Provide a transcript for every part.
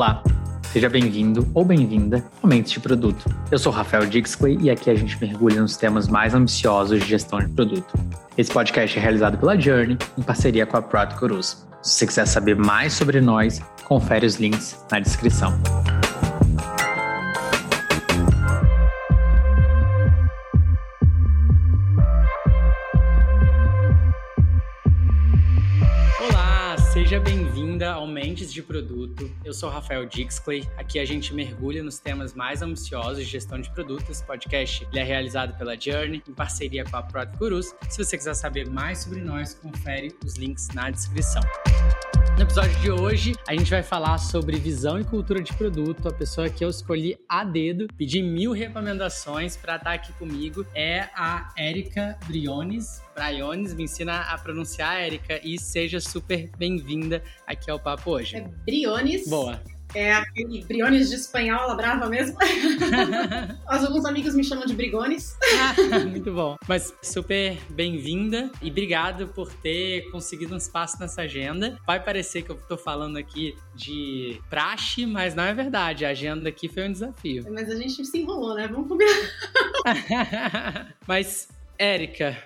Olá, seja bem-vindo ou bem-vinda ao Mentes de Produto. Eu sou Rafael Dixley e aqui a gente mergulha nos temas mais ambiciosos de gestão de produto. Esse podcast é realizado pela Journey em parceria com a Product Gurus. Se você quiser saber mais sobre nós, confere os links na descrição. Mentes de Produto. Eu sou Rafael Dixclay. Aqui a gente mergulha nos temas mais ambiciosos de gestão de produtos. Esse podcast é realizado pela Journey em parceria com a Product Gurus. Se você quiser saber mais sobre nós, confere os links na descrição. No episódio de hoje, a gente vai falar sobre visão e cultura de produto. A pessoa que eu escolhi a dedo, pedi mil recomendações para estar aqui comigo é a Érica Briones. Briones, me ensina a pronunciar, Érica, e seja super bem-vinda aqui ao papo hoje. É Briones. Boa. É aquele briones de espanhola brava mesmo. Alguns amigos me chamam de brigones. muito bom. Mas super bem-vinda e obrigado por ter conseguido um espaço nessa agenda. Vai parecer que eu tô falando aqui de praxe, mas não é verdade. A agenda aqui foi um desafio. Mas a gente se enrolou, né? Vamos combinar. mas, Érica,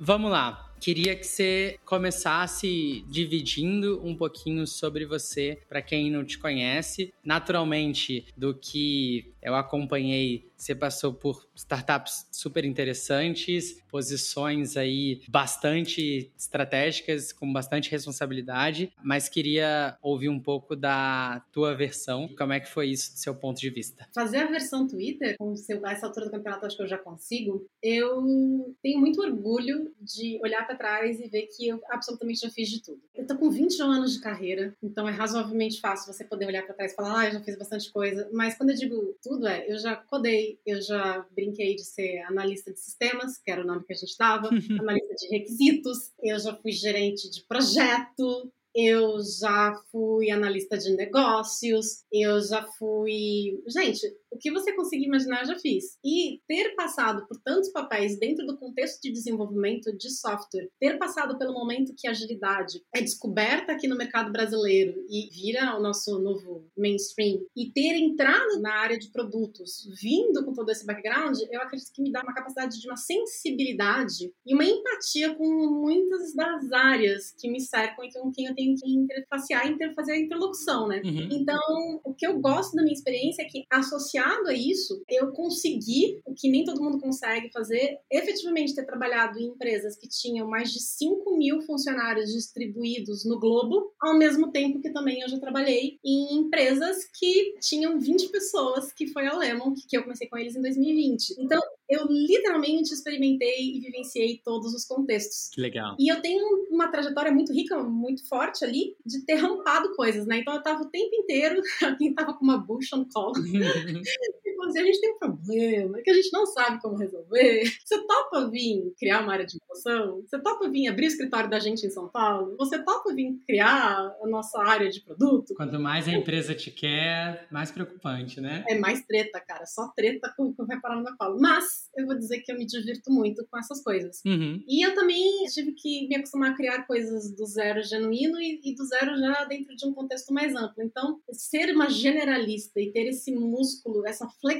vamos lá. Queria que você começasse dividindo um pouquinho sobre você, para quem não te conhece, naturalmente do que eu acompanhei você passou por startups super interessantes, posições aí bastante estratégicas, com bastante responsabilidade, mas queria ouvir um pouco da tua versão. Como é que foi isso do seu ponto de vista? Fazer a versão Twitter, com essa altura do campeonato acho que eu já consigo, eu tenho muito orgulho de olhar para trás e ver que eu absolutamente já fiz de tudo. Eu tô com 21 anos de carreira, então é razoavelmente fácil você poder olhar para trás e falar, ah, eu já fiz bastante coisa, mas quando eu digo tudo é, eu já codei, eu já brinquei de ser analista de sistemas, que era o nome que a gente dava, analista de requisitos, eu já fui gerente de projeto, eu já fui analista de negócios, eu já fui. Gente, o que você conseguir imaginar, eu já fiz. E ter passado por tantos papéis dentro do contexto de desenvolvimento de software, ter passado pelo momento que a agilidade é descoberta aqui no mercado brasileiro e vira o nosso novo mainstream, e ter entrado na área de produtos, vindo com todo esse background, eu acredito que me dá uma capacidade de uma sensibilidade e uma empatia com muitas das áreas que me cercam e com quem eu tenho que interfacear e fazer a interlocução, né? Uhum. Então, o que eu gosto da minha experiência é que associar associado a isso, eu consegui, o que nem todo mundo consegue fazer, efetivamente ter trabalhado em empresas que tinham mais de 5 mil funcionários distribuídos no globo, ao mesmo tempo que também eu já trabalhei em empresas que tinham 20 pessoas, que foi a Lemon, que eu comecei com eles em 2020. Então, eu literalmente experimentei e vivenciei todos os contextos. Que legal. E eu tenho uma trajetória muito rica, muito forte ali, de ter rampado coisas, né? Então eu tava o tempo inteiro, alguém tava com uma bucha no colo. assim, a gente tem um problema que a gente não sabe como resolver. Você topa vir criar uma área de inovação? Você topa vir abrir o escritório da gente em São Paulo? Você topa vir criar a nossa área de produto? Quanto mais a empresa te quer, mais preocupante, né? É mais treta, cara. Só treta que vai parar no meu colo. Mas eu vou dizer que eu me divirto muito com essas coisas. Uhum. E eu também tive que me acostumar a criar coisas do zero genuíno e, e, do zero já dentro de um contexto mais amplo. Então, ser uma generalista e ter esse músculo, essa flexibilidade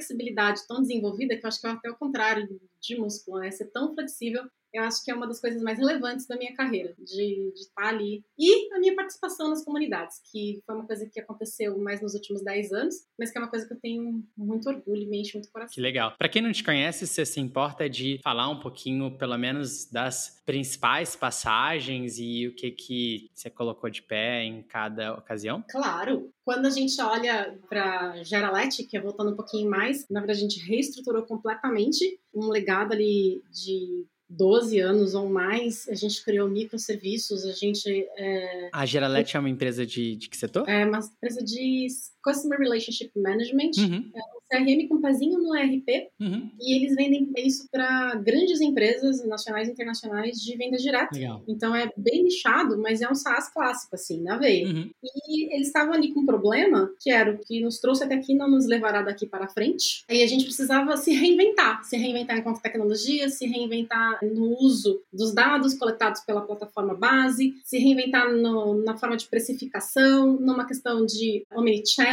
tão desenvolvida, que eu acho que é até o contrário de músculo, né? Ser tão flexível eu acho que é uma das coisas mais relevantes da minha carreira, de, de estar ali. E a minha participação nas comunidades, que foi uma coisa que aconteceu mais nos últimos 10 anos, mas que é uma coisa que eu tenho muito orgulho e me enche muito o coração. Que legal. Para quem não te conhece, você se importa de falar um pouquinho, pelo menos, das principais passagens e o que, que você colocou de pé em cada ocasião? Claro. Quando a gente olha para Geralete, que é voltando um pouquinho mais, na verdade a gente reestruturou completamente um legado ali de 12 anos ou mais, a gente criou microserviços, a gente... É... A Geralete é uma empresa de, de que setor? É uma empresa de Customer Relationship Management, uhum. é um CRM com pezinho no ERP uhum. e eles vendem isso para grandes empresas nacionais e internacionais de venda direta. Legal. Então é bem nichado, mas é um SaaS clássico, assim, na veia. Uhum. E eles estavam ali com um problema, que era o que nos trouxe até aqui, não nos levará daqui para frente. E a gente precisava se reinventar, se reinventar enquanto tecnologia, se reinventar no uso dos dados coletados pela plataforma base, se reinventar no, na forma de precificação, numa questão de omnichannel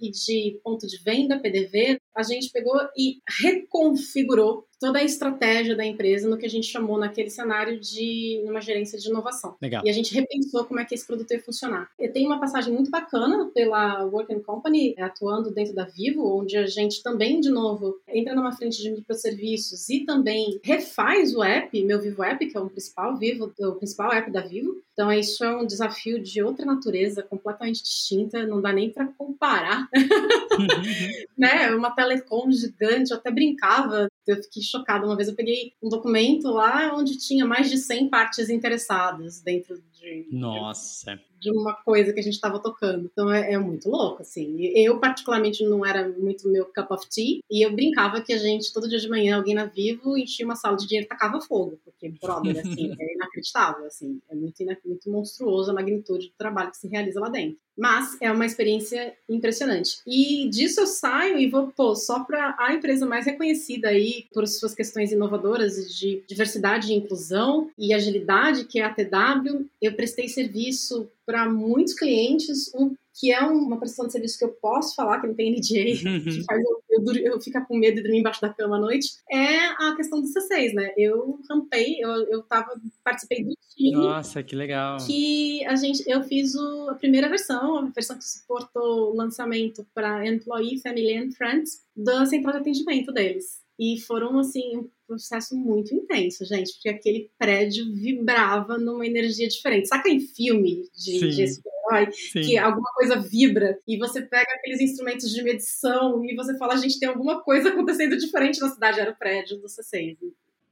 e de ponto de venda, PDV. A gente pegou e reconfigurou toda a estratégia da empresa no que a gente chamou naquele cenário de uma gerência de inovação. Legal. E a gente repensou como é que esse produto ia funcionar. Eu tenho uma passagem muito bacana pela Work Company, atuando dentro da Vivo, onde a gente também, de novo, entra numa frente de microserviços e também refaz o app, meu Vivo App, que é o principal Vivo, o principal app da Vivo. Então, isso é um desafio de outra natureza, completamente distinta, não dá nem para comparar. né? Uma telecom gigante, eu até brincava eu fiquei chocada. Uma vez eu peguei um documento lá onde tinha mais de 100 partes interessadas dentro de. Nossa! De uma coisa que a gente estava tocando. Então é, é, muito louco, assim. Eu, particularmente, não era muito meu cup of tea. E eu brincava que a gente, todo dia de manhã, alguém na Vivo enchia uma sala de dinheiro e tacava fogo. Porque, brother, assim, é inacreditável, assim. É muito, muito monstruoso a magnitude do trabalho que se realiza lá dentro. Mas é uma experiência impressionante. E disso eu saio e vou, pô, só para a empresa mais reconhecida aí por suas questões inovadoras de diversidade e inclusão e agilidade, que é a TW. Eu prestei serviço para muitos clientes, um que é uma prestação de serviço que eu posso falar, que não tem NDA, que faz eu, eu, eu, ficar com medo de dormir embaixo da cama à noite, é a questão do C6, né? Eu rampei, eu, eu tava, participei do time. Nossa, que legal. Que a gente, eu fiz o, a primeira versão, a versão que suportou o lançamento para Employee, Family and Friends, da central de atendimento deles. E foram, assim, um processo muito intenso, gente, porque aquele prédio vibrava numa energia diferente. Saca em filme de, de super-herói, que alguma coisa vibra e você pega aqueles instrumentos de medição e você fala, gente, tem alguma coisa acontecendo diferente na cidade. Era o prédio do C6.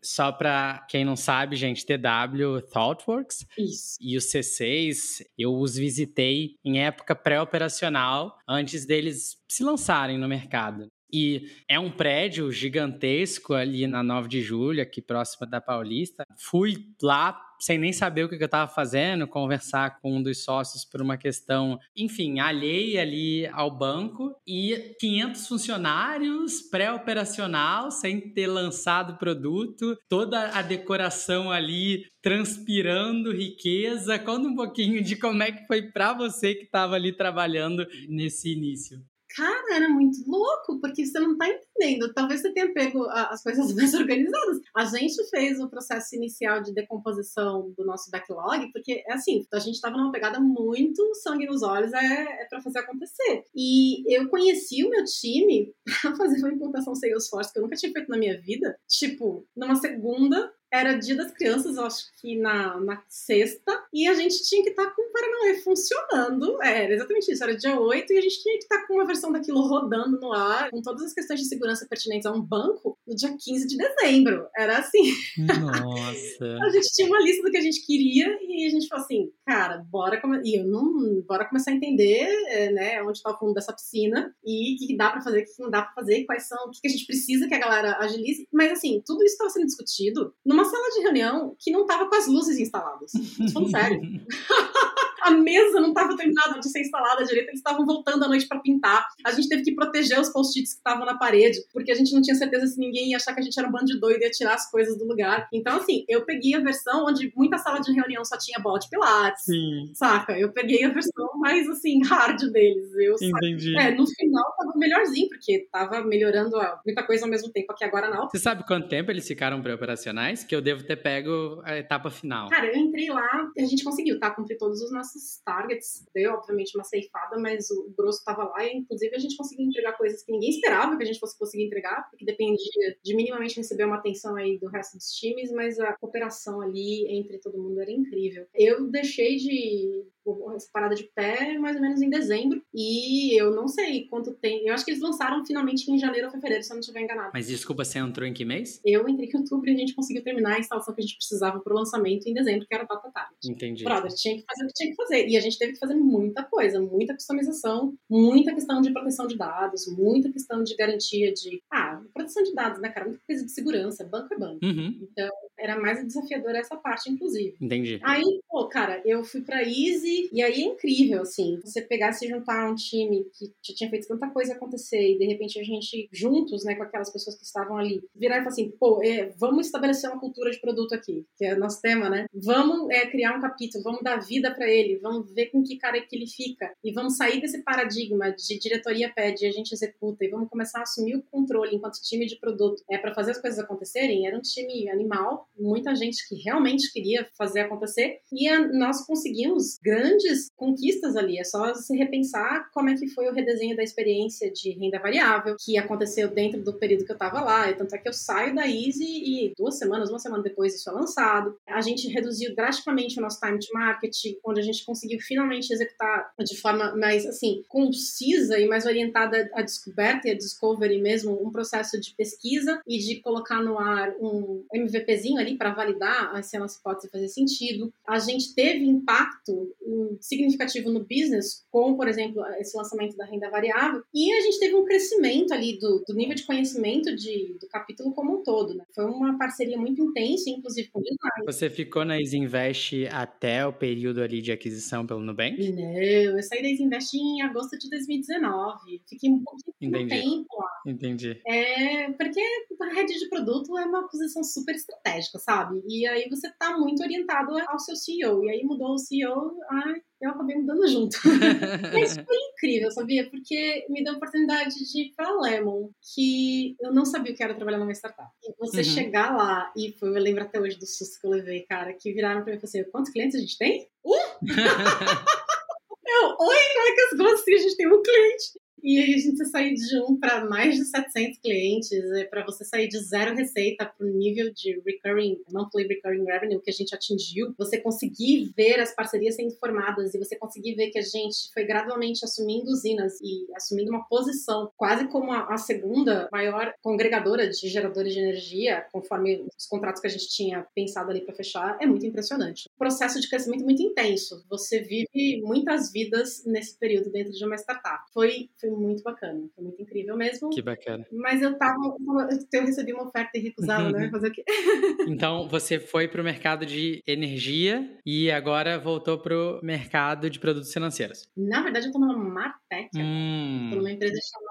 Só para quem não sabe, gente, TW ThoughtWorks Isso. e o C6, eu os visitei em época pré-operacional, antes deles se lançarem no mercado. E é um prédio gigantesco ali na 9 de julho, aqui próxima da Paulista. Fui lá sem nem saber o que eu estava fazendo, conversar com um dos sócios por uma questão, enfim, alheia ali ao banco e 500 funcionários pré-operacional, sem ter lançado produto, toda a decoração ali transpirando riqueza. Conta um pouquinho de como é que foi para você que estava ali trabalhando nesse início. Cara, era muito louco, porque você não tá entendendo. Talvez você tenha pego as coisas mais organizadas. A gente fez o processo inicial de decomposição do nonosso backlog, porque, é assim, a gente tava numa pegada muito sangue nos olhos, é, é para fazer acontecer. E eu conheci o meu time pra fazer uma implantação Salesforce que eu nunca tinha feito na minha vida. Tipo, numa segunda, era dia das crianças, acho que na, na sexta, e a gente tinha que estar tá com o Paranauê funcionando. É, era exatamente isso, era dia 8 e a gente tinha que estar tá com uma versão daquilo rodando no ar, com todas as questões de segurança pertinentes a um banco, no dia 15 de dezembro. Era assim. Nossa. a gente tinha uma lista do que a gente queria e a gente falou assim, cara, bora, come... e eu não, bora começar a entender é, né, onde está o fundo dessa piscina e o que, dá para fazer, o que não dá para fazer, quais são, o que, que a gente precisa que a galera agilize. Mas assim, tudo isso estava sendo discutido numa sala de reunião que não estava com as luzes instaladas. Falando sério. a mesa não estava terminada de ser instalada direito, eles estavam voltando à noite para pintar. A gente teve que proteger os post-its que estavam na parede, porque a gente não tinha certeza se ninguém ia achar que a gente era um bando de doido e ia tirar as coisas do lugar. Então, assim, eu peguei a versão onde muita sala de reunião só tinha bola de pilates, Sim. saca? Eu peguei a versão mais, assim, hard deles. Eu, Entendi. É, no final tava melhorzinho, porque tava melhorando muita coisa ao mesmo tempo aqui agora não. Você sabe quanto tempo eles ficaram pré-operacionais? Que eu devo ter pego a etapa final. Cara, eu entrei lá, a gente conseguiu, tá? Cumprir todos os nossos nossos targets. Deu, obviamente, uma ceifada, mas o grosso estava lá e, inclusive, a gente conseguiu entregar coisas que ninguém esperava que a gente fosse conseguir entregar, porque dependia de minimamente receber uma atenção aí do resto dos times, mas a cooperação ali entre todo mundo era incrível. Eu deixei de essa parada de pé mais ou menos em dezembro. E eu não sei quanto tem. Eu acho que eles lançaram finalmente em janeiro ou fevereiro, se eu não estiver enganado. Mas desculpa, você entrou em que mês? Eu entrei em outubro e a gente conseguiu terminar a instalação que a gente precisava pro lançamento em dezembro, que era data tarde. Entendi. Brother, tinha que fazer o que tinha que fazer. E a gente teve que fazer muita coisa, muita customização, muita questão de proteção de dados, muita questão de garantia de. Ah, proteção de dados, né, cara? Muita coisa de segurança, banco é banco. Uhum. Então, era mais desafiadora essa parte, inclusive. Entendi. Aí, pô, cara, eu fui pra Easy e aí é incrível, assim, você pegar se juntar um time que já tinha feito tanta coisa acontecer e de repente a gente, juntos, né, com aquelas pessoas que estavam ali, virar e falar assim, pô, é, vamos estabelecer uma cultura de produto aqui, que é o nosso tema, né? Vamos é, criar um capítulo, vamos dar vida para ele, vamos ver com que cara que ele fica e vamos sair desse paradigma de diretoria pede e a gente executa e vamos começar a assumir o controle enquanto time de produto é para fazer as coisas acontecerem. Era um time animal, muita gente que realmente queria fazer acontecer e a, nós conseguimos grandes conquistas ali. É só se repensar como é que foi o redesenho da experiência de renda variável que aconteceu dentro do período que eu estava lá. Tanto é que eu saio da Easy e duas semanas, uma semana depois isso é lançado. A gente reduziu drasticamente o nosso time to market, onde a gente conseguiu finalmente executar de forma mais assim concisa e mais orientada à descoberta e à discovery mesmo, um processo de pesquisa e de colocar no ar um MVPzinho ali para validar se a nossa hipótese fazer sentido. A gente teve impacto significativo no business, com, por exemplo, esse lançamento da renda variável, e a gente teve um crescimento ali do, do nível de conhecimento de, do capítulo como um todo. Né? Foi uma parceria muito intensa, inclusive com o design. Você ficou na Isinvest até o período ali de aquisição pelo Nubank? Não, eu saí da Isinvest em agosto de 2019. Fiquei um pouquinho Entendi. tempo lá. Entendi. É, porque a rede de produto é uma posição super estratégica, sabe? E aí você tá muito orientado ao seu CEO. E aí mudou o CEO, ai, eu acabei mudando junto. Mas foi incrível, sabia? Porque me deu a oportunidade de ir pra Lemon, que eu não sabia o que era trabalhar numa startup. E você Uhum. chegar lá, e foi, eu lembro até hoje do susto que eu levei, cara, que viraram pra mim e falaram assim, quantos clientes a gente tem? Um? eu, oi, como é que como assim a gente tem um cliente? E aí a gente sair de um para mais de 700 clientes, é para você sair de zero receita para o nível de recurring, monthly recurring revenue que a gente atingiu, você conseguir ver as parcerias sendo formadas e você conseguir ver que a gente foi gradualmente assumindo usinas e assumindo uma posição quase como a, a segunda maior congregadora de geradores de energia, conforme os contratos que a gente tinha pensado ali para fechar, é muito impressionante. Processo de crescimento muito intenso. Você vive muitas vidas nesse período dentro de uma startup. Foi, foi muito bacana, foi muito incrível mesmo. Que bacana. Mas eu tava. Eu recebi uma oferta irrecusável, né? Fazer o quê? Então, você foi para o mercado de energia e agora voltou para o mercado de produtos financeiros. Na verdade, eu tô numa Martech, por Hum, uma empresa chamada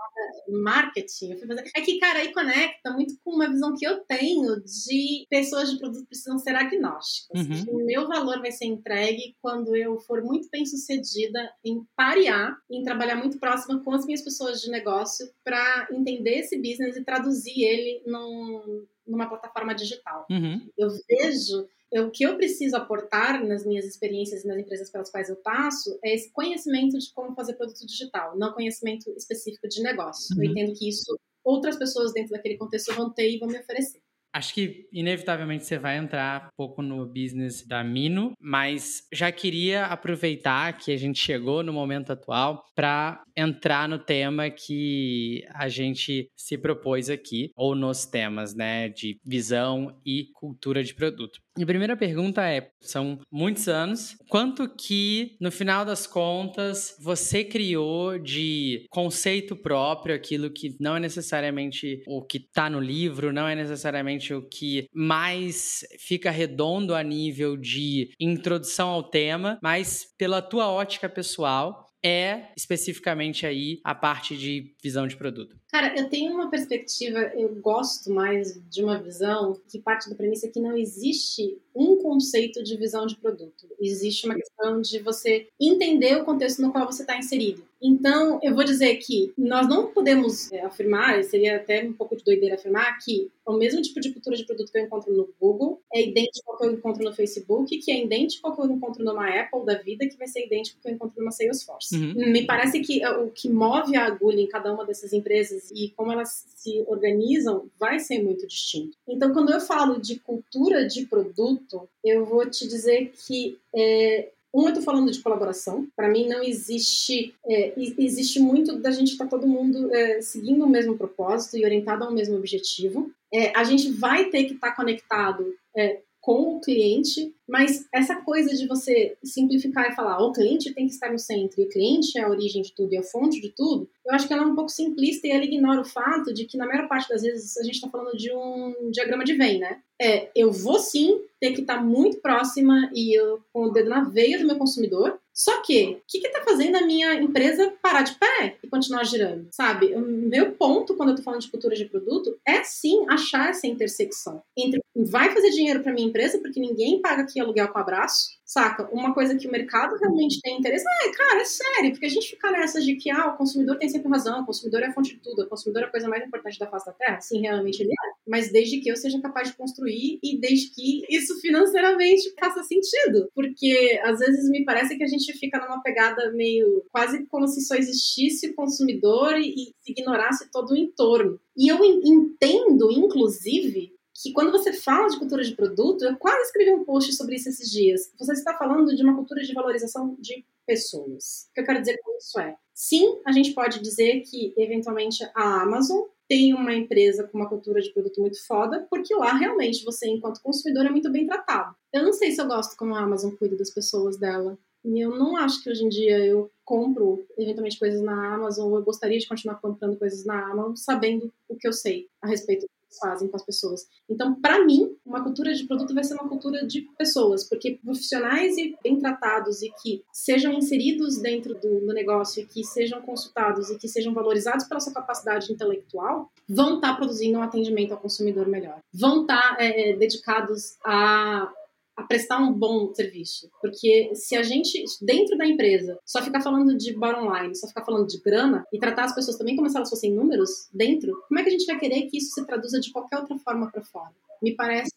Marketing. Eu fui fazer... É que, cara, aí conecta muito com uma visão que eu tenho de pessoas de produto precisam ser agnósticas. Uhum. O meu valor vai ser entregue quando eu for muito bem sucedida em parear, em trabalhar muito próxima com as minhas pessoas de negócio para entender esse business e traduzir ele num, numa plataforma digital. uhum. Eu vejo o que eu preciso aportar nas minhas experiências e nas empresas pelas quais eu passo é esse conhecimento de como fazer produto digital, não conhecimento específico de negócio. Uhum. Eu entendo que isso outras pessoas dentro daquele contexto vão ter e vão me oferecer. Acho que, inevitavelmente, você vai entrar um pouco no business da Mino, mas já queria aproveitar que a gente chegou no momento atual para entrar no tema que a gente se propôs aqui, ou nos temas, né, de visão e cultura de produto. E a primeira pergunta é: são muitos anos, quanto que, no final das contas, você criou de conceito próprio, aquilo que não é necessariamente o que está no livro, não é necessariamente o que mais fica redondo a nível de introdução ao tema, mas pela tua ótica pessoal, é especificamente aí a parte de visão de produto? Cara, eu tenho uma perspectiva, eu gosto mais de uma visão que parte da premissa que não existe um conceito de visão de produto. Existe uma questão de você entender o contexto no qual você está inserido. Então, eu vou dizer que nós não podemos é, afirmar, seria até um pouco de doideira afirmar, que o mesmo tipo de cultura de produto que eu encontro no Google é idêntico ao que eu encontro no Facebook, que é idêntico ao que eu encontro numa Apple da vida, que vai ser idêntico ao que eu encontro numa Salesforce. Uhum. Me parece que uh, o que move a agulha em cada uma dessas empresas e como elas se organizam vai ser muito distinto. Então, quando eu falo de cultura de produto, eu vou te dizer que é, Um, eu tô falando de colaboração. Para mim, não existe. É, existe muito da gente estar tá todo mundo é, seguindo o mesmo propósito e orientado ao mesmo objetivo. É, a gente vai ter que estar tá conectado é, com o cliente, mas essa coisa de você simplificar e falar o cliente tem que estar no centro e o cliente é a origem de tudo e a fonte de tudo, eu acho que ela é um pouco simplista e ela ignora o fato de que na maior parte das vezes a gente está falando de um diagrama de Venn, né? É, eu vou sim ter que estar muito próxima e eu, com o dedo na veia do meu consumidor, só que, o que está fazendo a minha empresa parar de pé e continuar girando? Sabe? O meu ponto, quando eu estou falando de cultura de produto, é sim achar essa intersecção entre vai fazer dinheiro para minha empresa, porque ninguém paga aqui aluguel com abraço, saca? Uma coisa que o mercado realmente tem interesse. Ah, cara, é sério, porque a gente fica nessas de que ah, o consumidor tem sempre razão, o consumidor é a fonte de tudo, o consumidor é a coisa mais importante da face da terra. Sim, realmente ele é. Mas desde que eu seja capaz de construir e desde que isso financeiramente faça sentido. Porque às vezes me parece que a gente fica numa pegada meio quase como se só existisse o consumidor e, e ignorasse todo o entorno. E eu entendo, inclusive, que quando você fala de cultura de produto, eu quase escrevi um post sobre isso esses dias. Você está falando de uma cultura de valorização de pessoas. O que eu quero dizer com isso é, sim, a gente pode dizer que eventualmente a Amazon tem uma empresa com uma cultura de produto muito foda, porque lá realmente você, enquanto consumidor, é muito bem tratado. Eu não sei se eu gosto como a Amazon cuida das pessoas dela. E eu não acho que hoje em dia eu compro eventualmente coisas na Amazon, ou eu gostaria de continuar comprando coisas na Amazon, sabendo o que eu sei a respeito fazem com as pessoas. Então, para mim, uma cultura de produto vai ser uma cultura de pessoas, porque profissionais e bem tratados e que sejam inseridos dentro do, do negócio, e que sejam consultados e que sejam valorizados pela sua capacidade intelectual, vão estar tá produzindo um atendimento ao consumidor melhor. Vão estar tá, é, dedicados a a prestar um bom serviço. Porque se a gente, dentro da empresa, só ficar falando de bottom line, só ficar falando de grana e tratar as pessoas também como se elas fossem números dentro, como é que a gente vai querer que isso se traduza de qualquer outra forma para fora? Me parece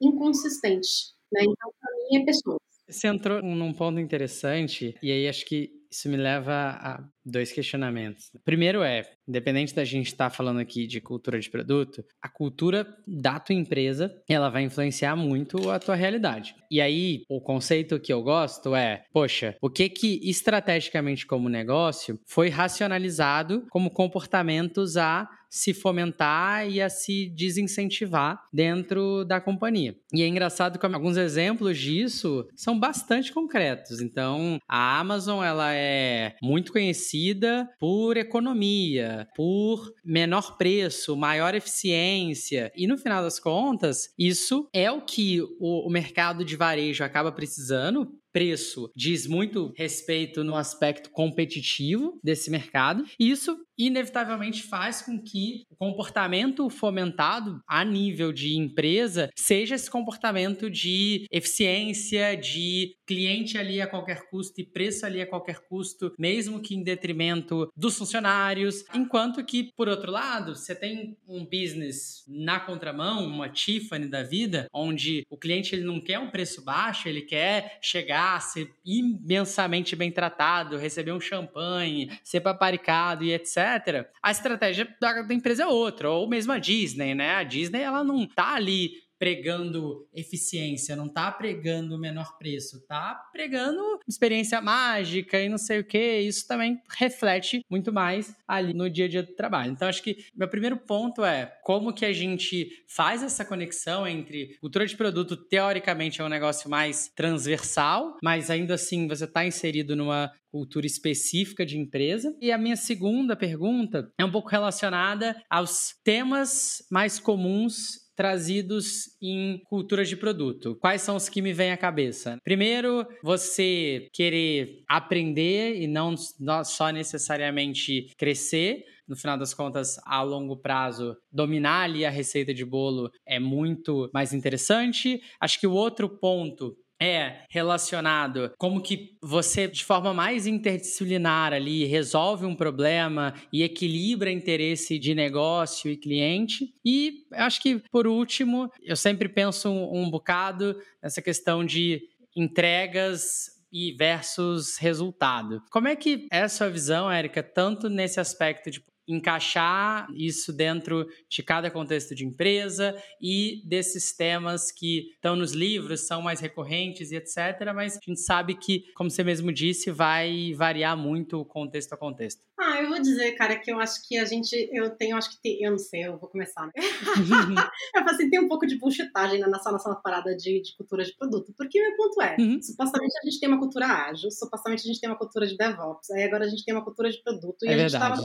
inconsistente. Né? Então, para mim, é pessoas. Você entrou num ponto interessante, e aí acho que isso me leva a dois questionamentos. Primeiro é, independente da gente estar tá falando aqui de cultura de produto, a cultura da tua empresa, ela vai influenciar muito a tua realidade. E aí, o conceito que eu gosto é, poxa, o que que estrategicamente como negócio foi racionalizado como comportamentos a se fomentar e a se desincentivar dentro da companhia. E é engraçado que alguns exemplos disso são bastante concretos. Então, a Amazon ela é muito conhecida conhecida por economia, por menor preço, maior eficiência. E no final das contas, isso é o que o mercado de varejo acaba precisando preço diz muito respeito no aspecto competitivo desse mercado. E isso inevitavelmente faz com que o comportamento fomentado a nível de empresa seja esse comportamento de eficiência, de cliente ali a qualquer custo e preço ali a qualquer custo, mesmo que em detrimento dos funcionários. Enquanto que, por outro lado, você tem um business na contramão, uma Tiffany da vida, onde o cliente ele não quer um preço baixo, ele quer chegar ser imensamente bem tratado, receber um champanhe, ser paparicado e etc. A estratégia da, da empresa é outra, ou mesmo a Disney, né? A Disney ela não tá ali pregando eficiência, não tá pregando menor preço, tá pregando experiência mágica e não sei o que. Isso também reflete muito mais ali no dia a dia do trabalho. Então, acho que meu primeiro ponto é como que a gente faz essa conexão entre cultura de produto, teoricamente, é um negócio mais transversal, mas ainda assim você está inserido numa cultura específica de empresa. E a minha segunda pergunta é um pouco relacionada aos temas mais comuns trazidos em culturas de produto. Quais são os que me vêm à cabeça? Primeiro, você querer aprender e não só necessariamente crescer no final das contas, a longo prazo, dominar ali a receita de bolo é muito mais interessante. Acho que o outro ponto é relacionado como que você, de forma mais interdisciplinar ali, resolve um problema e equilibra interesse de negócio e cliente. E acho que, por último, eu sempre penso um, um bocado nessa questão de entregas e versus resultado. Como é que é a sua visão, Érica, tanto nesse aspecto de encaixar isso dentro de cada contexto de empresa e desses temas que estão nos livros, são mais recorrentes e etc. Mas a gente sabe que, como você mesmo disse, vai variar muito contexto a contexto. Ah, eu vou dizer, cara, que eu acho que a gente, eu tenho, acho que tem, eu não sei, eu vou começar. Né? eu falei assim, tem um pouco de bullshitagem nessa nossa parada de, de cultura de produto, porque meu ponto é, uhum. supostamente a gente tem uma cultura ágil, supostamente a gente tem uma cultura de DevOps, aí agora a gente tem uma cultura de produto, e é a gente estava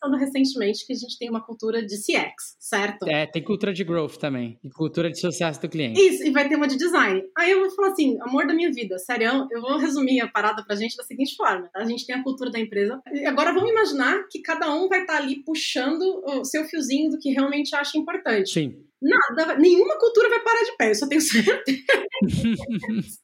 conversando recentemente que a gente tem uma cultura de CX, certo? É, tem cultura de growth também, e cultura de sucesso do cliente. Isso, e vai ter uma de design. Aí eu vou falar assim, amor da minha vida, sério, eu vou resumir a parada pra gente da seguinte forma, tá? A gente tem a cultura da empresa, e agora vamos imaginar que cada um vai estar tá ali puxando o seu fiozinho do que realmente acha importante. Sim. Nada, nenhuma cultura vai parar de pé, eu só tenho certeza.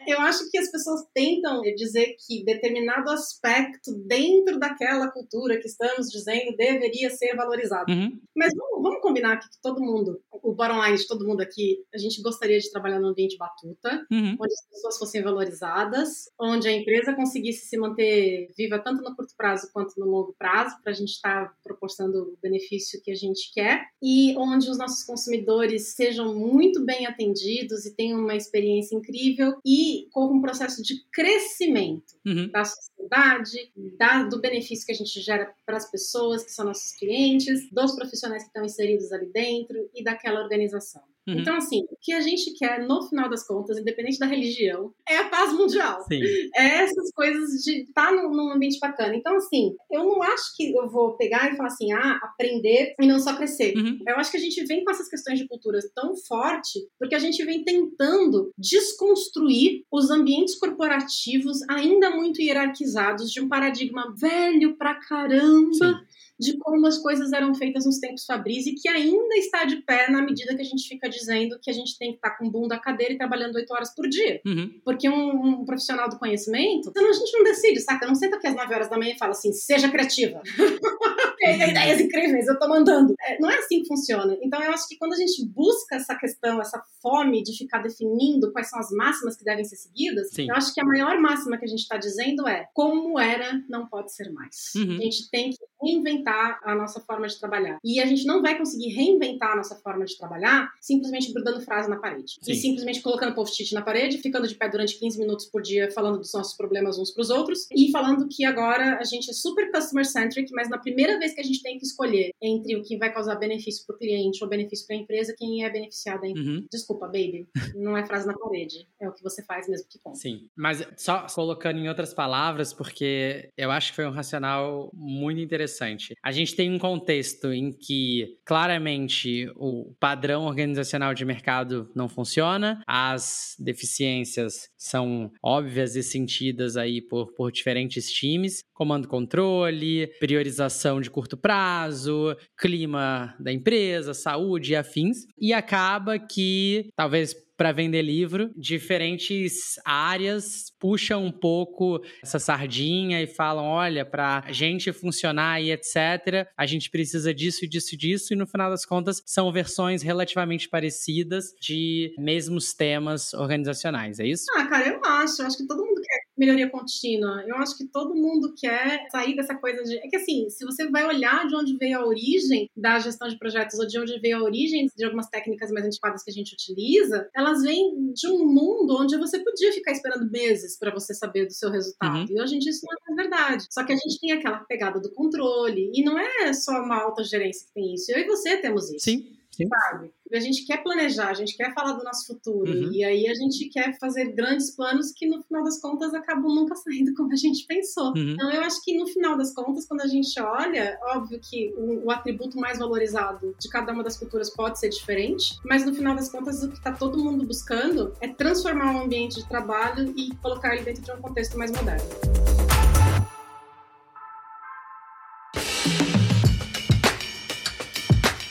eu acho que as pessoas tentam dizer que determinado aspecto dentro daquela cultura que estamos dizendo deveria ser valorizado. Uhum. Mas vamos, vamos, combinar aqui que todo mundo, o bottom line de todo mundo aqui, a gente gostaria de trabalhar num ambiente batuta, uhum. onde as pessoas fossem valorizadas, onde a empresa conseguisse se manter viva tanto no curto prazo quanto no longo prazo, para a gente estar tá proporcionando o benefício que a gente quer, e onde os nossos consumidores sejam muito bem atendidos e tenham uma experiência incrível e com um processo de crescimento uhum. da sociedade, da, do benefício que a gente gera para as pessoas que são nossos clientes, dos profissionais que estão inseridos ali dentro e daquela organização. Uhum. Então, assim, o que a gente quer, no final das contas, independente da religião, é a paz mundial. Sim. É essas coisas de estar tá num, num, ambiente bacana. Então, assim, eu não acho que eu vou pegar e falar assim, ah, aprender e não só crescer. Uhum. Eu acho que a gente vem com essas questões de cultura tão forte porque a gente vem tentando desconstruir os ambientes corporativos ainda muito hierarquizados de um paradigma velho pra caramba. Sim de como as coisas eram feitas nos tempos Fabris e que ainda está de pé na medida que a gente fica dizendo que a gente tem que estar com o boom da cadeira e trabalhando oito horas por dia. Uhum. Porque um, um, profissional do conhecimento, a gente não decide, saca? Não senta aqui às nove horas da manhã e fala assim, seja criativa. ideias incríveis, eu tô mandando. É, não é assim que funciona. Então eu acho que quando a gente busca essa questão, essa fome de ficar definindo quais são as máximas que devem ser seguidas, Sim. eu acho que a maior máxima que a gente está dizendo é como era, não pode ser mais. Uhum. A gente tem que reinventar a nossa forma de trabalhar. E a gente não vai conseguir reinventar a nossa forma de trabalhar simplesmente grudando frase na parede. Sim. E simplesmente colocando post-it na parede, ficando de pé durante 15 minutos por dia falando dos nossos problemas uns pros outros e falando que agora a gente é super customer-centric, mas na primeira vez que a gente tem que escolher entre o que vai causar benefício pro cliente ou benefício pra empresa, quem é beneficiado uhum. Desculpa, baby. Não é frase na parede. É o que você faz mesmo que conta. Sim. Mas só colocando em outras palavras, porque eu acho que foi um racional muito interessante interessante. A gente tem um contexto em que claramente o padrão organizacional de mercado não funciona, as deficiências são óbvias e sentidas aí por, por diferentes times, comando controle, priorização de curto prazo, clima da empresa, saúde e afins, e acaba que talvez para vender livro. Diferentes áreas puxam um pouco essa sardinha e falam: olha, para a gente funcionar e etc., a gente precisa disso, disso, disso, e no final das contas são versões relativamente parecidas de mesmos temas organizacionais, é isso? Ah, cara, eu acho. Eu acho que todo mundo quer melhoria contínua. Eu acho que todo mundo quer sair dessa coisa de. É que assim, se você vai olhar de onde veio a origem da gestão de projetos ou de onde veio a origem de algumas técnicas mais antiquadas que a gente utiliza, elas vêm de um mundo onde você podia ficar esperando meses para você saber do seu resultado. Uhum. E hoje em dia isso não é verdade. Só que a gente tem aquela pegada do controle. E não é só uma alta gerência que tem isso. Eu e você temos isso. Sim. Sim. sabe? A gente quer planejar, a gente quer falar do nosso futuro. Uhum. E aí a gente quer fazer grandes planos que no final das contas acabam nunca saindo como a gente pensou. Uhum. Então eu acho que no final das contas, quando a gente olha, óbvio que o, o, atributo mais valorizado de cada uma das culturas pode ser diferente, mas no final das contas o que está todo mundo buscando é transformar o ambiente de trabalho e colocar ele dentro de um contexto mais moderno.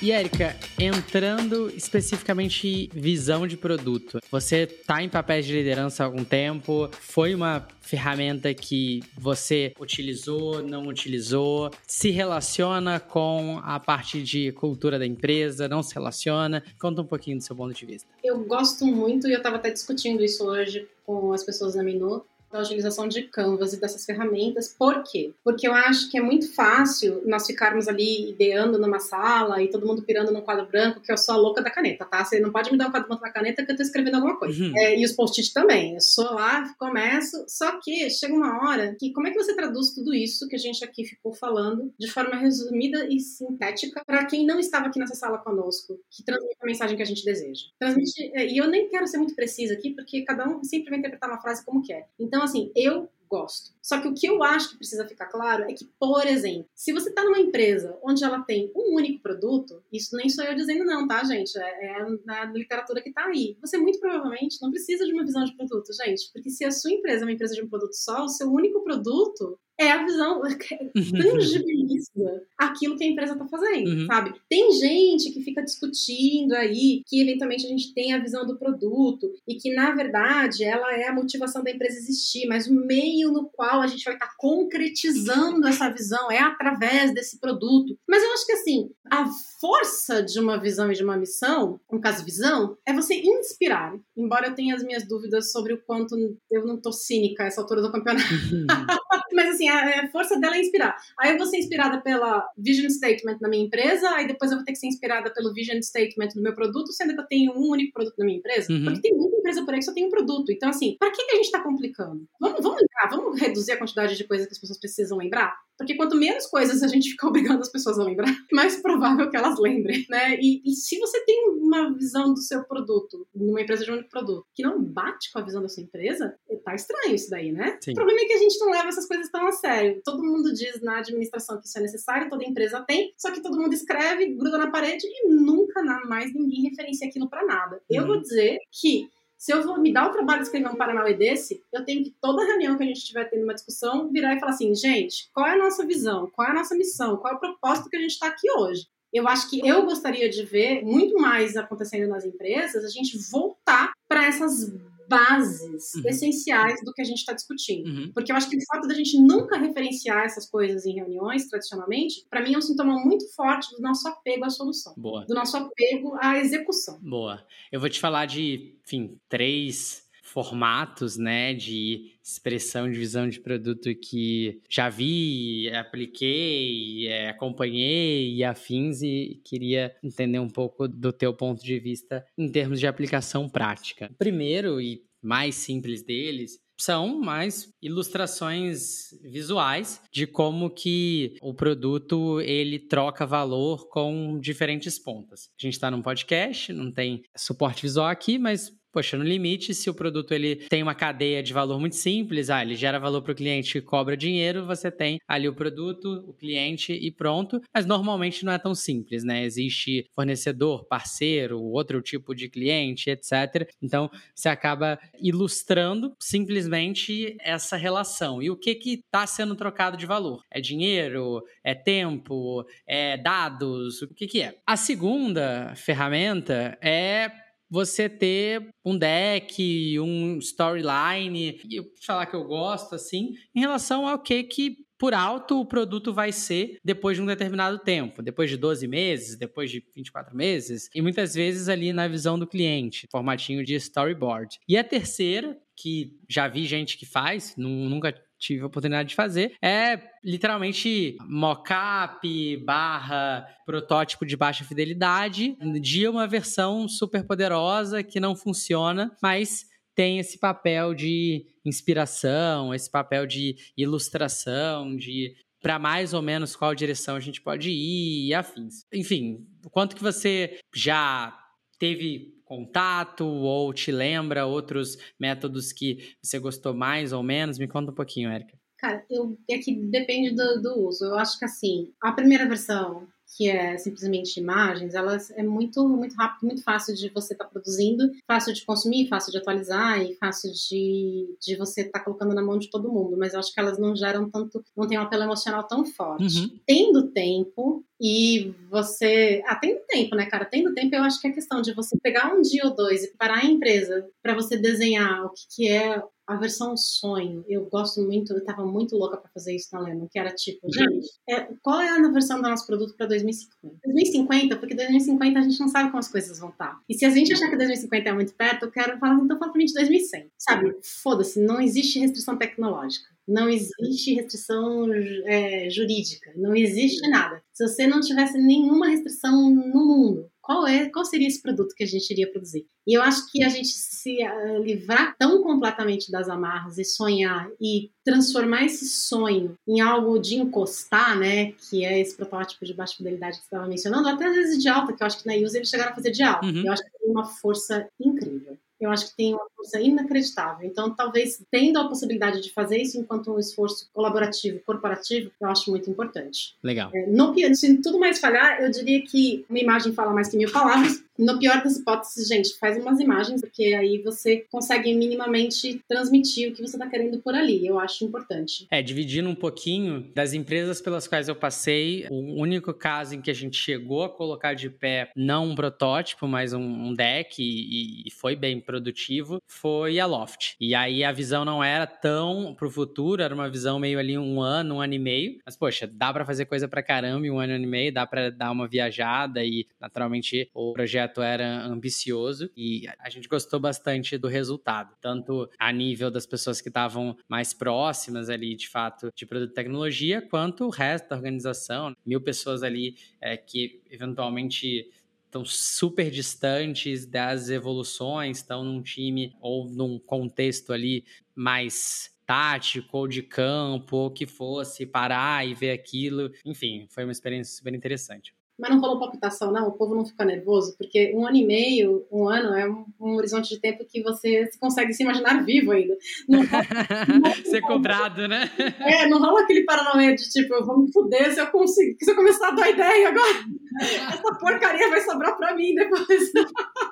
E Érica, entrando especificamente visão de produto, você está em papéis de liderança há algum tempo? Foi uma ferramenta que você utilizou, não utilizou? Se relaciona com a parte de cultura da empresa? Não se relaciona? Conta um pouquinho do seu ponto de vista. Eu gosto muito, e eu estava até discutindo isso hoje com as pessoas na Minu, a utilização de Canvas e dessas ferramentas. Por quê? Porque eu acho que é muito fácil nós ficarmos ali ideando numa sala e todo mundo pirando num quadro branco, que eu sou a louca da caneta, tá? Você não pode me dar um quadro branco da caneta que eu tô escrevendo alguma coisa. Uhum. É, e os post-it também. Eu sou lá, começo, só que chega uma hora que como é que você traduz tudo isso que a gente aqui ficou falando de forma resumida e sintética para quem não estava aqui nessa sala conosco, que transmite a mensagem que a gente deseja. Transmite, é, e eu nem quero ser muito precisa aqui, porque cada um sempre vai interpretar uma frase como quer. Então, assim, eu gosto. Só que o que eu acho que precisa ficar claro é que, por exemplo, se você está numa empresa onde ela tem um único produto, isso nem sou eu dizendo não, tá, gente? É, é a literatura que está aí. Você muito provavelmente não precisa de uma visão de produto, gente, porque se a sua empresa é uma empresa de um produto só, o seu único produto é a visão tangibiliza aquilo que a empresa está fazendo, uhum. sabe? Tem gente que fica discutindo aí que eventualmente a gente tem a visão do produto e que na verdade ela é a motivação da empresa existir, mas o meio no qual a gente vai estar tá concretizando essa visão é através desse produto. Mas eu acho que assim, a força de uma visão e de uma missão, no caso visão, é você inspirar. Embora eu tenha as minhas dúvidas sobre o quanto eu não tô cínica a essa altura do campeonato. Uhum. mas assim, a, a, força dela é inspirar. Aí eu vou ser inspirada pela vision statement na minha empresa, aí depois eu vou ter que ser inspirada pelo vision statement do meu produto, sendo que eu tenho um único produto na minha empresa. Uhum. Porque tem muita empresa por aí que só tem um produto. Então, assim, para que, que a gente está complicando? Vamos, vamos lembrar, vamos reduzir a quantidade de coisas que as pessoas precisam lembrar? Porque quanto menos coisas a gente fica obrigando as pessoas a lembrar, mais provável que elas lembrem, né? E, e, se você tem uma visão do seu produto, numa empresa de um único produto, que não bate com a visão da sua empresa, tá estranho isso daí, né? Sim. O problema é que a gente não leva essas coisas tão a sério. Todo mundo diz na administração que isso é necessário, toda empresa tem, só que todo mundo escreve, gruda na parede e nunca mais ninguém referencia aquilo para nada. Eu uhum. vou dizer que se eu vou me dar o trabalho de escrever um Paranauê desse, eu tenho que toda reunião que a gente estiver tendo uma discussão virar e falar assim, gente, qual é a nossa visão? Qual é a nossa missão? Qual é o propósito que a gente está aqui hoje? Eu acho que eu gostaria de ver muito mais acontecendo nas empresas, a gente voltar para essas bases uhum. essenciais do que a gente está discutindo. Uhum. Porque eu acho que o fato da gente nunca referenciar essas coisas em reuniões, tradicionalmente, para mim é um sintoma muito forte do nosso apego à solução. Boa. Do nosso apego à execução. Boa. Eu vou te falar de, enfim, três formatos, né, de expressão de visão de produto que já vi, apliquei, é, acompanhei e afins e queria entender um pouco do teu ponto de vista em termos de aplicação prática. Primeiro e mais simples deles são mais ilustrações visuais de como que o produto ele troca valor com diferentes pontas. A gente está num podcast, não tem suporte visual aqui, mas poxa, no limite, se o produto ele tem uma cadeia de valor muito simples, ah, ele gera valor para o cliente e cobra dinheiro, você tem ali o produto, o cliente e pronto. Mas normalmente não é tão simples, né? Existe fornecedor, parceiro, outro tipo de cliente, etc. Então, você acaba ilustrando simplesmente essa relação. E o que que está sendo trocado de valor? É dinheiro? É tempo? É dados? O que que é? A segunda ferramenta é você ter um deck, um storyline, e falar que eu gosto assim, em relação ao que que por alto o produto vai ser depois de um determinado tempo, depois de 12 meses, depois de 24 meses, e muitas vezes ali na visão do cliente, formatinho de storyboard. E a terceira, que já vi gente que faz, nunca tive a oportunidade de fazer, é literalmente mockup barra protótipo de baixa fidelidade de uma versão super poderosa que não funciona, mas tem esse papel de inspiração, esse papel de ilustração, de para mais ou menos qual direção a gente pode ir e afins. Enfim, quanto que você já teve contato ou te lembra outros métodos que você gostou mais ou menos? Me conta um pouquinho, Érica. Cara, eu, é que depende do, do uso. Eu acho que assim, a primeira versão que é simplesmente imagens, elas é muito muito rápido, muito fácil de você estar tá produzindo, fácil de consumir, fácil de atualizar e fácil de, de você estar tá colocando na mão de todo mundo. Mas eu acho que elas não geram tanto, não tem um apelo emocional tão forte. Uhum. Tendo tempo e você, ah, tendo tempo, né, cara? Tendo tempo, eu acho que é questão de você pegar um dia ou dois e parar a empresa para você desenhar o que, que é a versão sonho, eu gosto muito, eu tava muito louca para fazer isso na Lemon, que era tipo, gente, é, qual é a versão do nosso produto para 2050? 2050, porque 2050 a gente não sabe como as coisas vão estar. Tá. E se a gente achar que 2050 é muito perto, eu quero falar, então fala pra mim de 2100. Sabe? Foda-se, não existe restrição tecnológica. Não existe restrição é, jurídica, não existe nada. Se você não tivesse nenhuma restrição no mundo, qual é, qual seria esse produto que a gente iria produzir? E eu acho que a gente se uh, livrar tão completamente das amarras e sonhar e transformar esse sonho em algo de encostar, né, que é esse protótipo de baixa fidelidade que você estava mencionando, até às vezes de alta, que eu acho que na user eles chegaram a fazer de alta. Uhum. Eu acho que tem uma força incrível eu acho que tem uma força inacreditável. Então, talvez tendo a possibilidade de fazer isso enquanto um esforço colaborativo, corporativo, eu acho muito importante. Legal. É, no, se tudo mais falhar, eu diria que uma imagem fala mais que mil palavras. No pior das hipóteses, gente, faz umas imagens, porque aí você consegue minimamente transmitir o que você está querendo por ali. Eu acho importante. É, dividindo um pouquinho das empresas pelas quais eu passei, o único caso em que a gente chegou a colocar de pé não um protótipo, mas um, um deck e, e foi bem produtivo, foi a Loft. E aí a visão não era tão pro futuro, era uma visão meio ali um ano, um ano e meio. Mas, poxa, dá para fazer coisa pra caramba em um ano e meio, dá para dar uma viajada e, naturalmente, o projeto projeto era ambicioso e a gente gostou bastante do resultado, tanto a nível das pessoas que estavam mais próximas ali, de fato, de produto e tecnologia, quanto o resto da organização. Mil pessoas ali é, que eventualmente estão super distantes das evoluções, estão num time ou num contexto ali mais tático ou de campo, ou que fosse parar e ver aquilo. Enfim, foi uma experiência super interessante. Mas não rolou palpitação, não? O povo não fica nervoso? Porque um ano e meio, um ano é um, um horizonte de tempo que você consegue se imaginar vivo ainda. Não rola, Ser cobrado, né? É, não rola aquele paranoia de tipo, eu vou me fuder se eu conseguir, se eu começar a dar ideia agora. Essa porcaria vai sobrar pra mim depois.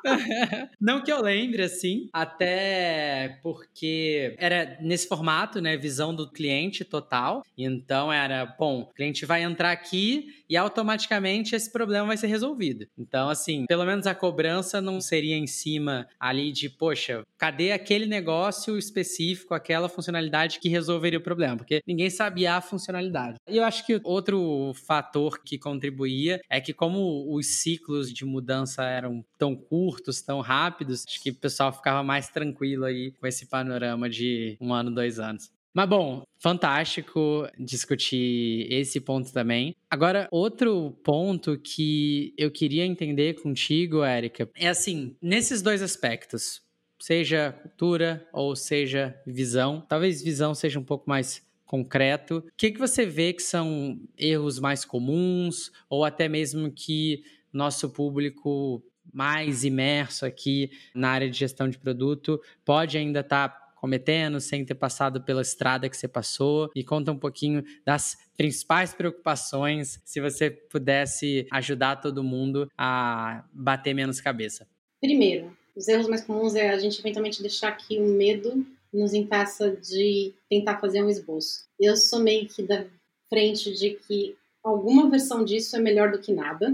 Não que eu lembre, assim, até porque era nesse formato, né? Visão do cliente total. Então era, bom, o cliente vai entrar aqui e automaticamente esse problema vai ser resolvido. Então, assim, pelo menos a cobrança não seria em cima ali de, poxa, cadê aquele negócio específico, aquela funcionalidade que resolveria o problema? Porque ninguém sabia a funcionalidade. E eu acho que outro fator que contribuía é que, como os ciclos de mudança eram tão curtos, tão rápidos, acho que o pessoal ficava mais tranquilo aí com esse panorama de um ano, dois anos. Mas bom, fantástico discutir esse ponto também. Agora, outro ponto que eu queria entender contigo, Érica, é assim, nesses dois aspectos, seja cultura ou seja visão, talvez visão seja um pouco mais concreto. O que, que você vê que são erros mais comuns ou até mesmo que nosso público mais imerso aqui na área de gestão de produto pode ainda estar tá cometendo sem ter passado pela estrada que você passou. E conta um pouquinho das principais preocupações, se você pudesse ajudar todo mundo a bater menos cabeça. Primeiro, os erros mais comuns é a gente eventualmente deixar que o medo nos impeça de tentar fazer um esboço. Eu sou meio que da frente de que alguma versão disso é melhor do que nada.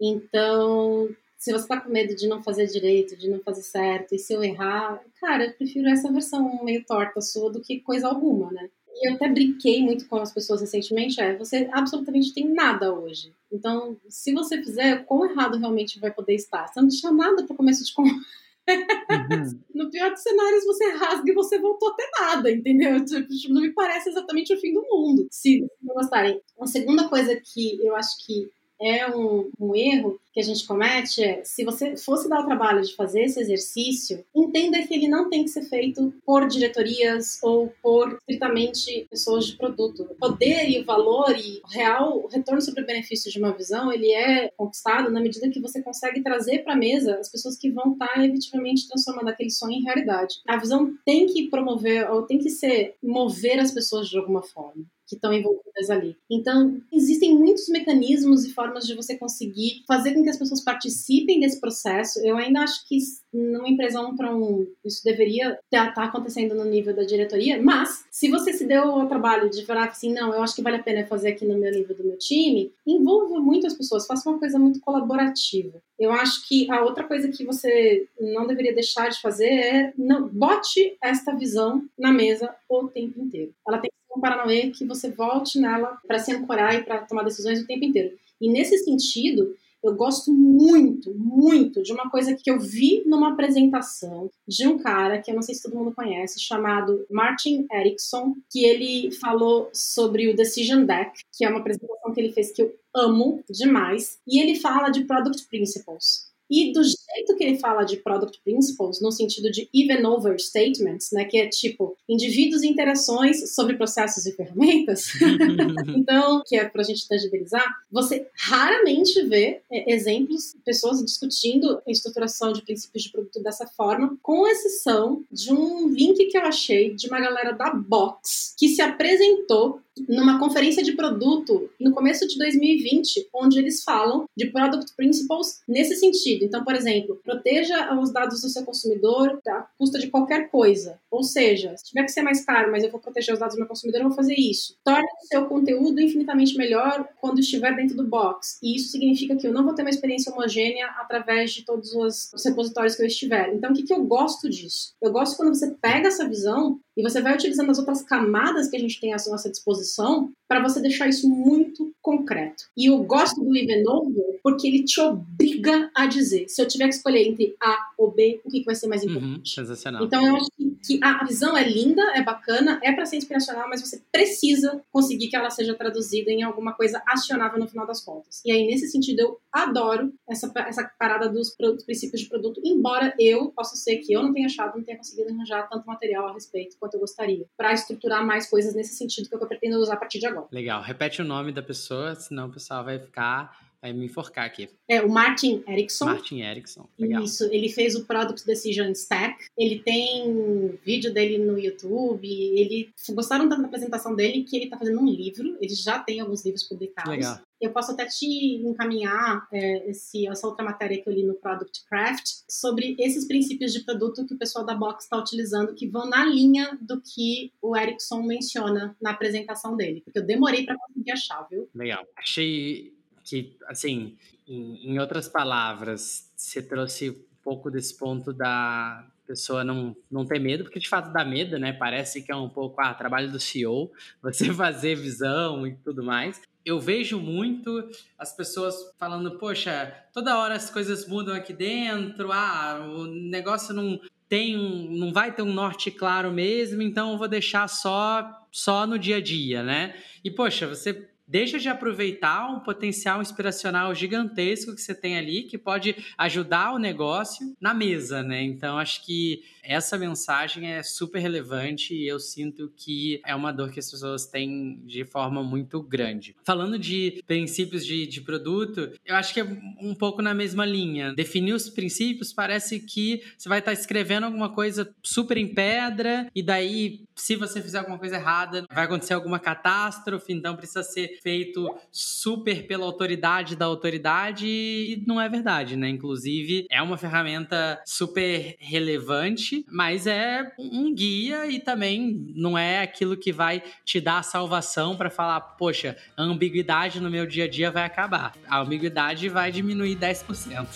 Então, se você tá com medo de não fazer direito, de não fazer certo, e se eu errar, cara, eu prefiro essa versão meio torta sua do que coisa alguma, né? E eu até brinquei muito com as pessoas recentemente, é, você absolutamente tem nada hoje. Então, se você fizer, quão errado realmente vai poder estar? Você não deixa nada para começo de conversa. Uhum. no pior dos cenários, você rasga e você voltou a ter nada, entendeu? Tipo, não me parece exatamente o fim do mundo, se não gostarem. Uma segunda coisa que eu acho que é um, um, erro que a gente comete é, se você fosse dar o trabalho de fazer esse exercício, entenda que ele não tem que ser feito por diretorias ou por estritamente pessoas de produto. O poder e o valor e o real retorno sobre o benefício de uma visão, ele é conquistado na medida que você consegue trazer para a mesa as pessoas que vão estar tá efetivamente transformando aquele sonho em realidade. A visão tem que promover ou tem que ser mover as pessoas de alguma forma que estão envolvidas ali. Então, existem muitos mecanismos e formas de você conseguir fazer com que as pessoas participem desse processo. Eu ainda acho que numa empresa um para um, isso deveria estar tá, acontecendo no nível da diretoria, mas se você se deu ao trabalho de falar assim, não, eu acho que vale a pena fazer aqui no meu nível do meu time, envolva muitas pessoas, faça uma coisa muito colaborativa. Eu acho que a outra coisa que você não deveria deixar de fazer é não, bote esta visão na mesa o tempo inteiro. Ela tem um paranauê que você volte nela para se ancorar e para tomar decisões o tempo inteiro. E nesse sentido, eu gosto muito, muito de uma coisa que eu vi numa apresentação de um cara que eu não sei se todo mundo conhece, chamado Martin Erickson, que ele falou sobre o Decision Deck, que é uma apresentação que ele fez que eu amo demais, e ele fala de Product Principles. E do jeito que ele fala de product principles, no sentido de even over statements, né, que é tipo indivíduos e interações sobre processos e ferramentas, então, que é para a gente tangibilizar, você raramente vê é, exemplos, pessoas discutindo a estruturação de princípios de produto dessa forma, com exceção de um link que eu achei de uma galera da Box que se apresentou numa conferência de produto no começo de 2020, onde eles falam de product principles nesse sentido. Então, por exemplo, proteja os dados do seu consumidor à custa de qualquer coisa. Ou seja, se tiver que ser mais caro, mas eu vou proteger os dados do meu consumidor, eu vou fazer isso. Torne o seu conteúdo infinitamente melhor quando estiver dentro do box. E isso significa que eu não vou ter uma experiência homogênea através de todos os repositórios que eu estiver. Então, o que, que eu gosto disso? Eu gosto quando você pega essa visão e você vai utilizando as outras camadas que a gente tem à nossa disposição para você deixar isso muito concreto. E eu gosto do Even Over porque ele te obriga a dizer, se eu tiver que escolher entre A ou B, o que, que vai ser mais uhum, importante. Uhum, então eu acho que, a visão é linda, é bacana, é para ser inspiracional, mas você precisa conseguir que ela seja traduzida em alguma coisa acionável no final das contas. E aí, nesse sentido, eu adoro essa, essa parada dos, dos princípios de produto, embora eu possa ser que eu não tenha achado, não tenha conseguido arranjar tanto material a respeito quanto eu gostaria, para estruturar mais coisas nesse sentido que eu pretendo usar a partir de agora. Legal. Repete o nome da pessoa, senão o pessoal vai ficar vai me enforcar aqui. É o Martin Erickson. Martin Erickson. Legal. Isso, ele fez o Product Decision Stack. Ele tem vídeo dele no YouTube. Ele gostaram tanto da apresentação dele que ele está fazendo um livro. Ele já tem alguns livros publicados. Legal. Eu posso até te encaminhar é, esse, essa outra matéria que eu li no Product Craft sobre esses princípios de produto que o pessoal da Box está utilizando, que vão na linha do que o Erickson menciona na apresentação dele. Porque eu demorei para conseguir achar, viu? Legal. Achei que, assim, em, em outras palavras, você trouxe um pouco desse ponto da pessoa não, não ter medo, porque de fato dá medo, né? Parece que é um pouco, ah, trabalho do CEO, você fazer visão e tudo mais. Eu vejo muito as pessoas falando, poxa, toda hora as coisas mudam aqui dentro, ah, o negócio não tem um, não vai ter um norte claro mesmo, então eu vou deixar só só no dia a dia, né? E poxa, você deixa de aproveitar um potencial inspiracional gigantesco que você tem ali, que pode ajudar o negócio na mesa, né? Então, acho que essa mensagem é super relevante e eu sinto que é uma dor que as pessoas têm de forma muito grande. Falando de princípios de, de produto, eu acho que é um pouco na mesma linha. Definir os princípios parece que você vai estar escrevendo alguma coisa super em pedra e daí, se você fizer alguma coisa errada, vai acontecer alguma catástrofe, então precisa ser feito super pela autoridade da autoridade e não é verdade, né? Inclusive, é uma ferramenta super relevante, mas é um guia e também não é aquilo que vai te dar a salvação para falar, poxa, a ambiguidade no meu dia a dia vai acabar. A ambiguidade vai diminuir 10%.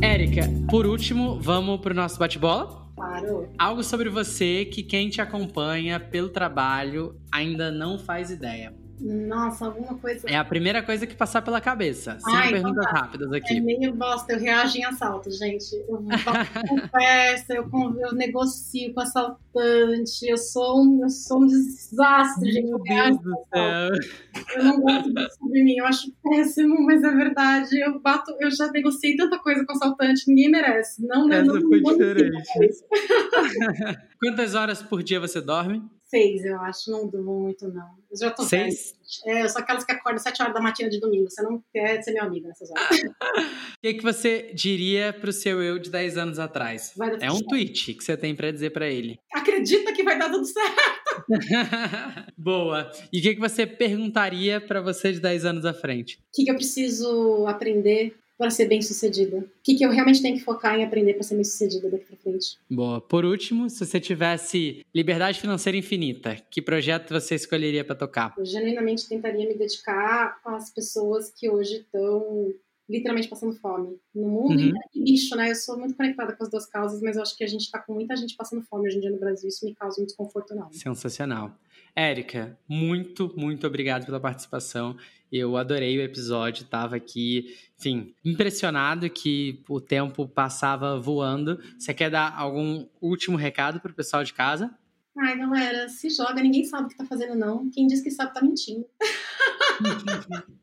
Érica, por último, vamos pro nosso bate-bola? Claro. Algo sobre você que quem te acompanha pelo trabalho ainda não faz ideia. Nossa, alguma coisa. É a primeira coisa que passar pela cabeça. Cinco Ai, perguntas então tá. rápidas aqui. É meio bosta, eu reajo em assalto, gente. Eu conversa, eu, eu negocio com assaltante, eu sou um, eu sou um desastre, gente. Meu Deus do céu. Eu não gosto disso sobre mim, eu acho péssimo, mas é verdade. Eu bato, eu já negociei tanta coisa com assaltante, ninguém merece. Não, Essa não, foi não diferente. Quantas horas por dia você dorme? Seis, eu acho. Não durmo muito, não. Eu já tô Seis? É, eu sou aquelas que acordam sete horas da matina de domingo. Você não quer ser meu amigo nessas horas. O que, que você diria pro seu eu de 10 anos atrás? é um tweet que você tem para dizer para ele. Acredita que vai dar tudo certo. Boa. E o que, que você perguntaria para você de 10 anos à frente? O que, que eu preciso aprender para ser bem sucedida? O que, que eu realmente tenho que focar em aprender para ser bem sucedida daqui para frente? Boa. Por último, se você tivesse liberdade financeira infinita, que projeto você escolheria para tocar? Eu genuinamente tentaria me dedicar às pessoas que hoje estão literalmente passando fome no mundo uhum. e bicho, né? Eu sou muito conectada com as duas causas, mas eu acho que a gente está com muita gente passando fome hoje em dia no Brasil. Isso me causa um desconforto enorme. Sensacional. Érica, muito, muito obrigado pela participação. Eu adorei o episódio, estava aqui, enfim, impressionado que o tempo passava voando. Você quer dar algum último recado para o pessoal de casa? Ai, galera, se joga, ninguém sabe o que tá fazendo, não. Quem diz que sabe tá mentindo.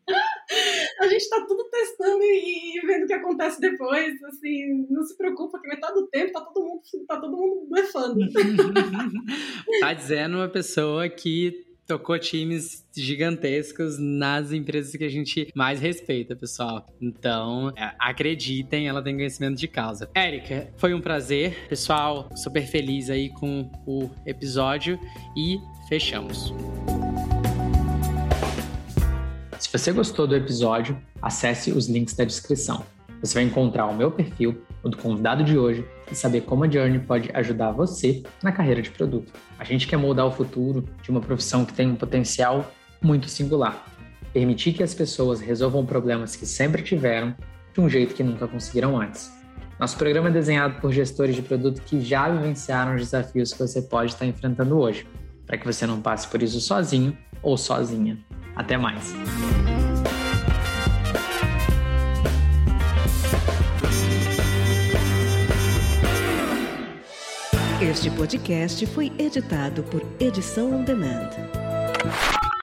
a gente tá tudo testando e, vendo o que acontece depois. Assim, não se preocupa que metade do tempo tá todo mundo, tá todo mundo blefando. tá dizendo uma pessoa que tocou times gigantescos nas empresas que a gente mais respeita, pessoal. Então, é, acreditem, ela tem conhecimento de causa. Érica, foi um prazer. Pessoal, super feliz aí com o episódio e fechamos. Se você gostou do episódio, acesse os links da descrição. Você vai encontrar o meu perfil, o do convidado de hoje e saber como a Journey pode ajudar você na carreira de produto. A gente quer moldar o futuro de uma profissão que tem um potencial muito singular. Permitir que as pessoas resolvam problemas que sempre tiveram de um jeito que nunca conseguiram antes. Nosso programa é desenhado por gestores de produto que já vivenciaram os desafios que você pode estar enfrentando hoje, para que você não passe por isso sozinho ou sozinha. Até mais! Este podcast foi editado por Edição On Demand.